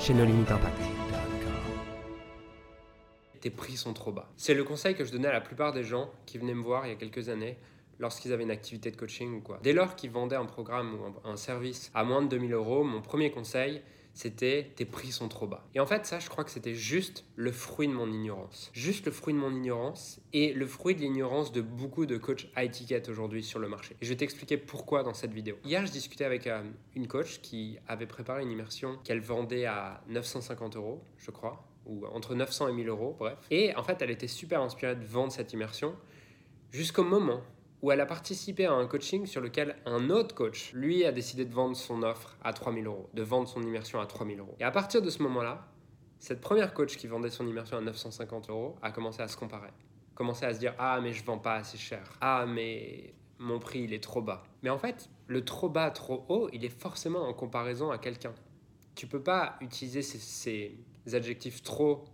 chez nos limites impact. Tes prix sont trop bas. C'est le conseil que je donnais à la plupart des gens qui venaient me voir il y a quelques années lorsqu'ils avaient une activité de coaching ou quoi. Dès lors qu'ils vendaient un programme ou un service à moins de 2000 euros, mon premier conseil, c'était tes prix sont trop bas. Et en fait, ça, je crois que c'était juste le fruit de mon ignorance. Juste le fruit de mon ignorance et le fruit de l'ignorance de beaucoup de coachs à étiquette aujourd'hui sur le marché. Et je vais t'expliquer pourquoi dans cette vidéo. Hier, je discutais avec euh, une coach qui avait préparé une immersion qu'elle vendait à 950 euros, je crois, ou entre 900 et 1000 euros, bref. Et en fait, elle était super inspirée de vendre cette immersion jusqu'au moment où elle a participé à un coaching sur lequel un autre coach, lui, a décidé de vendre son offre à 3000 euros, de vendre son immersion à 3000 euros. Et à partir de ce moment-là, cette première coach qui vendait son immersion à 950 euros a commencé à se comparer. Commencé à se dire Ah, mais je vends pas assez cher. Ah, mais mon prix, il est trop bas. Mais en fait, le trop bas, trop haut, il est forcément en comparaison à quelqu'un. Tu peux pas utiliser ces, ces adjectifs trop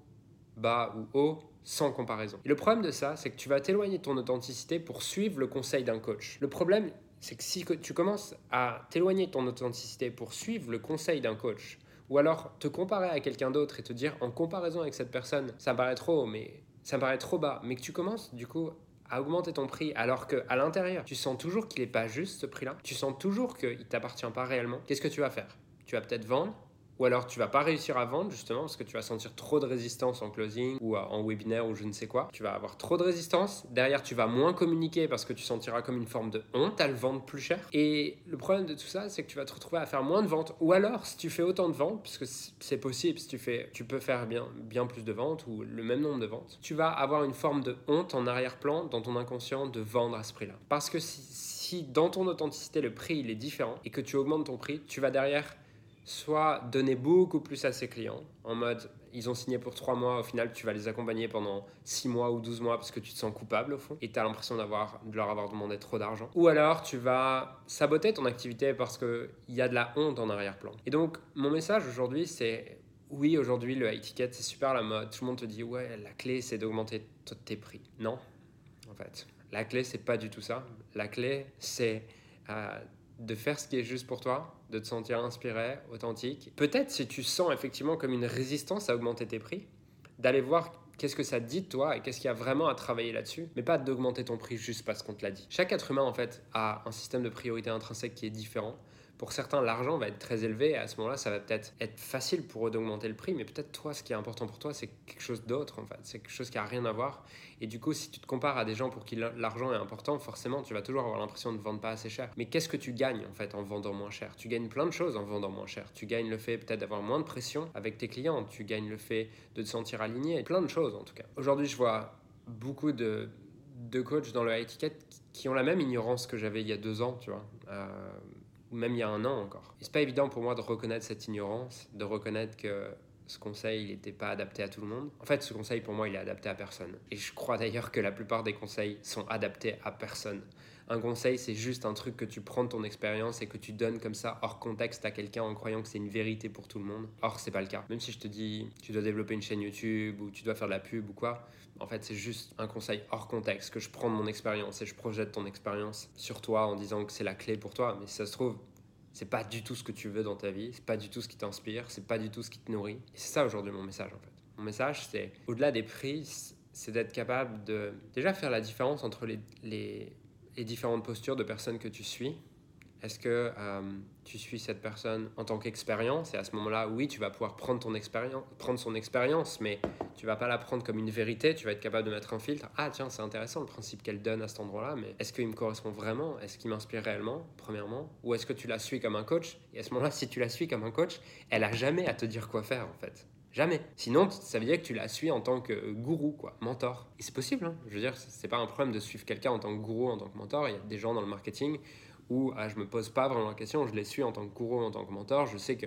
bas ou haut sans comparaison. Et le problème de ça, c'est que tu vas t'éloigner de ton authenticité pour suivre le conseil d'un coach. Le problème, c'est que si tu commences à t'éloigner de ton authenticité pour suivre le conseil d'un coach, ou alors te comparer à quelqu'un d'autre et te dire en comparaison avec cette personne, ça me paraît trop, mais ça me paraît trop bas, mais que tu commences du coup à augmenter ton prix alors que à l'intérieur, tu sens toujours qu'il n'est pas juste ce prix-là, tu sens toujours qu'il t'appartient pas réellement. Qu'est-ce que tu vas faire? Tu vas peut-être vendre ou alors tu vas pas réussir à vendre justement parce que tu vas sentir trop de résistance en closing ou en webinaire ou je ne sais quoi. Tu vas avoir trop de résistance. Derrière, tu vas moins communiquer parce que tu sentiras comme une forme de honte à le vendre plus cher. Et le problème de tout ça, c'est que tu vas te retrouver à faire moins de ventes. Ou alors, si tu fais autant de ventes, puisque c'est possible, si tu fais, tu peux faire bien, bien plus de ventes ou le même nombre de ventes, tu vas avoir une forme de honte en arrière-plan dans ton inconscient de vendre à ce prix-là. Parce que si, si dans ton authenticité le prix il est différent et que tu augmentes ton prix, tu vas derrière soit donner beaucoup plus à ses clients, en mode ils ont signé pour 3 mois, au final tu vas les accompagner pendant 6 mois ou 12 mois parce que tu te sens coupable au fond et tu as l'impression de leur avoir demandé trop d'argent. Ou alors tu vas saboter ton activité parce qu'il y a de la honte en arrière-plan. Et donc mon message aujourd'hui c'est oui aujourd'hui le high ticket c'est super la mode, tout le monde te dit ouais la clé c'est d'augmenter tes prix. Non en fait. La clé c'est pas du tout ça. La clé c'est... Euh, de faire ce qui est juste pour toi, de te sentir inspiré, authentique. Peut-être si tu sens effectivement comme une résistance à augmenter tes prix, d'aller voir qu'est-ce que ça te dit de toi et qu'est-ce qu'il y a vraiment à travailler là-dessus, mais pas d'augmenter ton prix juste parce qu'on te l'a dit. Chaque être humain en fait a un système de priorité intrinsèque qui est différent. Pour certains, l'argent va être très élevé et à ce moment-là, ça va peut-être être facile pour eux d'augmenter le prix, mais peut-être toi, ce qui est important pour toi, c'est quelque chose d'autre en fait. C'est quelque chose qui a rien à voir. Et du coup, si tu te compares à des gens pour qui l'argent est important, forcément, tu vas toujours avoir l'impression de vendre pas assez cher. Mais qu'est-ce que tu gagnes en fait en vendant moins cher? Tu gagnes plein de choses en vendant moins cher. Tu gagnes le fait peut-être d'avoir moins de pression avec tes clients. Tu gagnes le fait de te sentir aligné. Plein de choses en tout cas. Aujourd'hui, je vois beaucoup de, coachs dans le high ticket qui ont la même ignorance que j'avais il y a deux ans, tu vois. Euh, ou même il y a un an encore. Et c'est pas évident pour moi de reconnaître cette ignorance, de reconnaître que ce conseil, il n'était pas adapté à tout le monde. En fait, ce conseil, pour moi, il est adapté à personne. Et je crois d'ailleurs que la plupart des conseils sont adaptés à personne. Un conseil, c'est juste un truc que tu prends de ton expérience et que tu donnes comme ça hors contexte à quelqu'un en croyant que c'est une vérité pour tout le monde. Or, c'est pas le cas. Même si je te dis, tu dois développer une chaîne YouTube ou tu dois faire de la pub ou quoi, en fait, c'est juste un conseil hors contexte que je prends de mon expérience et je projette ton expérience sur toi en disant que c'est la clé pour toi. Mais si ça se trouve, c'est pas du tout ce que tu veux dans ta vie, c'est pas du tout ce qui t'inspire, c'est pas du tout ce qui te nourrit. Et c'est ça aujourd'hui mon message en fait. Mon message, c'est au-delà des prix, c'est d'être capable de déjà faire la différence entre les, les, les différentes postures de personnes que tu suis. Est-ce que euh, tu suis cette personne en tant qu'expérience? Et à ce moment-là, oui, tu vas pouvoir prendre, ton expérience, prendre son expérience, mais tu vas pas la prendre comme une vérité, tu vas être capable de mettre un filtre. Ah tiens, c'est intéressant le principe qu'elle donne à cet endroit-là, mais est-ce qu'il me correspond vraiment? Est-ce qu'il m'inspire réellement, premièrement? Ou est-ce que tu la suis comme un coach? Et à ce moment-là, si tu la suis comme un coach, elle a jamais à te dire quoi faire en fait. Jamais. Sinon, ça veut dire que tu la suis en tant que gourou, quoi, mentor. Et c'est possible, hein. je veux dire, c'est pas un problème de suivre quelqu'un en tant que gourou, en tant que mentor. Il y a des gens dans le marketing où ah, je me pose pas vraiment la question, je les suis en tant que gourou, en tant que mentor, je sais que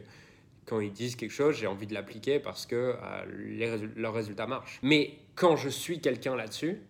quand ils disent quelque chose, j'ai envie de l'appliquer parce que euh, leurs résultats marchent. Mais quand je suis quelqu'un là-dessus,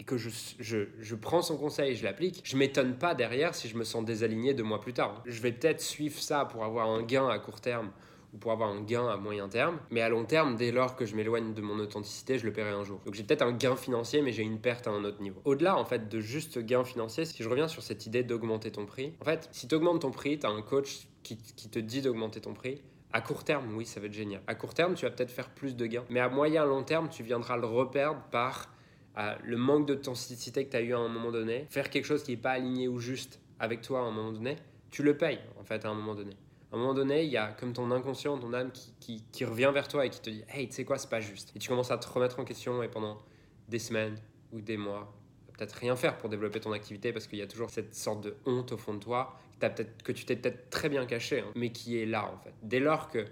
et que je, je, prends son conseil et je l'applique, je m'étonne pas derrière si je me sens désaligné deux mois plus tard. Je vais peut-être suivre ça pour avoir un gain à court terme ou pour avoir un gain à moyen terme, mais à long terme, dès lors que je m'éloigne de mon authenticité, je le paierai un jour. Donc j'ai peut-être un gain financier, mais j'ai une perte à un autre niveau. Au-delà en fait de juste gain financier, si je reviens sur cette idée d'augmenter ton prix, en fait, si tu augmentes ton prix, tu as un coach qui, qui te dit d'augmenter ton prix, à court terme, oui, ça va être génial. À court terme, tu vas peut-être faire plus de gains. Mais à moyen long terme, tu viendras le reperdre par euh, le manque d'authenticité que tu as eu à un moment donné. Faire quelque chose qui n'est pas aligné ou juste avec toi à un moment donné, tu le payes en fait à un moment donné. À un moment donné, il y a comme ton inconscient, ton âme qui, revient vers toi et qui te dit Hey, tu sais quoi, c'est pas juste. Et tu commences à te remettre en question et pendant des semaines ou des mois, peut-être rien faire pour développer ton activité parce qu'il y a toujours cette sorte de honte au fond de toi que tu t'es peut-être très bien caché, hein, mais qui est là en fait. Dès lors que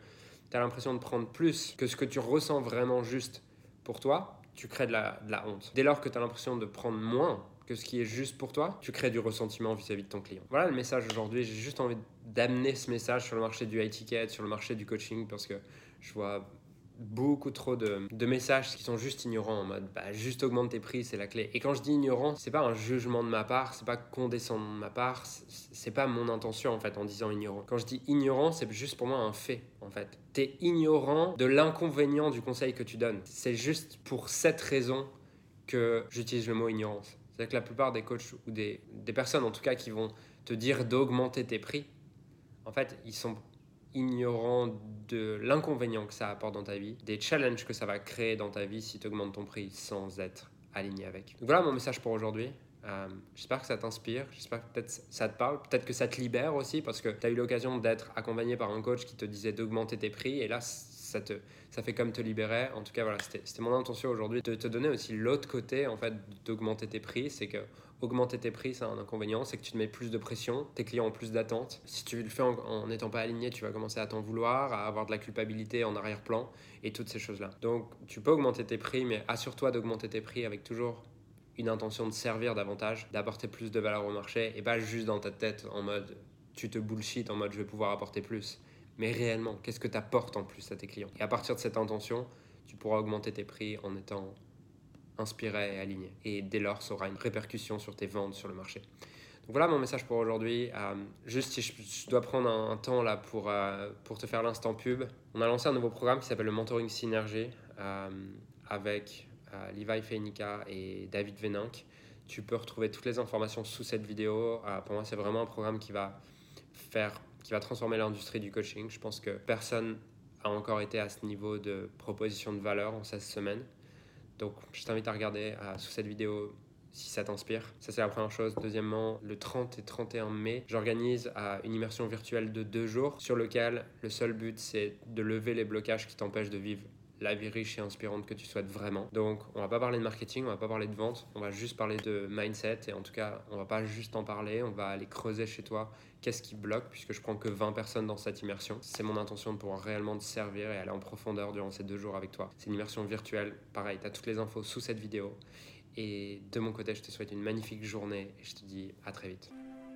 tu as l'impression de prendre plus que ce que tu ressens vraiment juste pour toi, tu crées de la, honte. Dès lors que tu as l'impression de prendre moins que ce qui est juste pour toi, tu crées du ressentiment vis-à-vis de ton client. Voilà le message aujourd'hui. J'ai juste envie d'amener ce message sur le marché du high ticket, sur le marché du coaching, parce que je vois beaucoup trop de, messages qui sont juste ignorants en mode bah, juste augmente tes prix, c'est la clé. Et quand je dis ignorant, c'est pas un jugement de ma part, c'est pas condescendant de ma part, c'est pas mon intention en fait en disant ignorant. Quand je dis ignorant, c'est juste pour moi un fait en fait. T'es ignorant de l'inconvénient du conseil que tu donnes. C'est juste pour cette raison que j'utilise le mot ignorance. C'est-à-dire que la plupart des coachs ou des, des personnes en tout cas qui vont te dire d'augmenter tes prix, en fait, ils sont ignorant de l'inconvénient que ça apporte dans ta vie, des challenges que ça va créer dans ta vie si tu augmentes ton prix sans être aligné avec. Donc voilà mon message pour aujourd'hui. Euh, j'espère que ça t'inspire, j'espère que peut-être ça te parle, peut-être que ça te libère aussi parce que tu as eu l'occasion d'être accompagné par un coach qui te disait d'augmenter tes prix et là ça, te, ça fait comme te libérer. En tout cas, voilà, c'était mon intention aujourd'hui de te donner aussi l'autre côté en fait d'augmenter tes prix. C'est que augmenter tes prix, c'est un inconvénient, c'est que tu te mets plus de pression, tes clients ont plus d'attentes. Si tu le fais en n'étant pas aligné, tu vas commencer à t'en vouloir, à avoir de la culpabilité en arrière-plan et toutes ces choses-là. Donc tu peux augmenter tes prix, mais assure-toi d'augmenter tes prix avec toujours une intention de servir davantage, d'apporter plus de valeur au marché et pas juste dans ta tête en mode tu te bullshit en mode je vais pouvoir apporter plus. Mais réellement, qu'est-ce que tu apportes en plus à tes clients? Et à partir de cette intention, tu pourras augmenter tes prix en étant inspiré et aligné. Et dès lors, ça aura une répercussion sur tes ventes sur le marché. Donc voilà mon message pour aujourd'hui. Euh, juste si je, dois prendre un, temps là pour, euh, pour te faire l'instant pub, on a lancé un nouveau programme qui s'appelle le Mentoring Synergie euh, avec Levi Feinika et David Venink. Tu peux retrouver toutes les informations sous cette vidéo. pour moi, c'est vraiment un programme qui va faire, qui va transformer l'industrie du coaching. Je pense que personne a encore été à ce niveau de proposition de valeur en 16 semaines. Donc je t'invite à regarder sous cette vidéo si ça t'inspire. Ça, c'est la première chose. Deuxièmement, le 30 et 31 mai, j'organise une immersion virtuelle de deux jours sur lequel le seul but, c'est de lever les blocages qui t'empêchent de vivre la vie riche et inspirante que tu souhaites vraiment. Donc, on va pas parler de marketing, on va pas parler de vente, on va juste parler de mindset et en tout cas, on va pas juste en parler, on va aller creuser chez toi qu'est-ce qui bloque puisque je prends que 20 personnes dans cette immersion. C'est mon intention de pouvoir réellement te servir et aller en profondeur durant ces deux jours avec toi. C'est une immersion virtuelle, pareil, tu as toutes les infos sous cette vidéo. Et de mon côté, je te souhaite une magnifique journée et je te dis à très vite.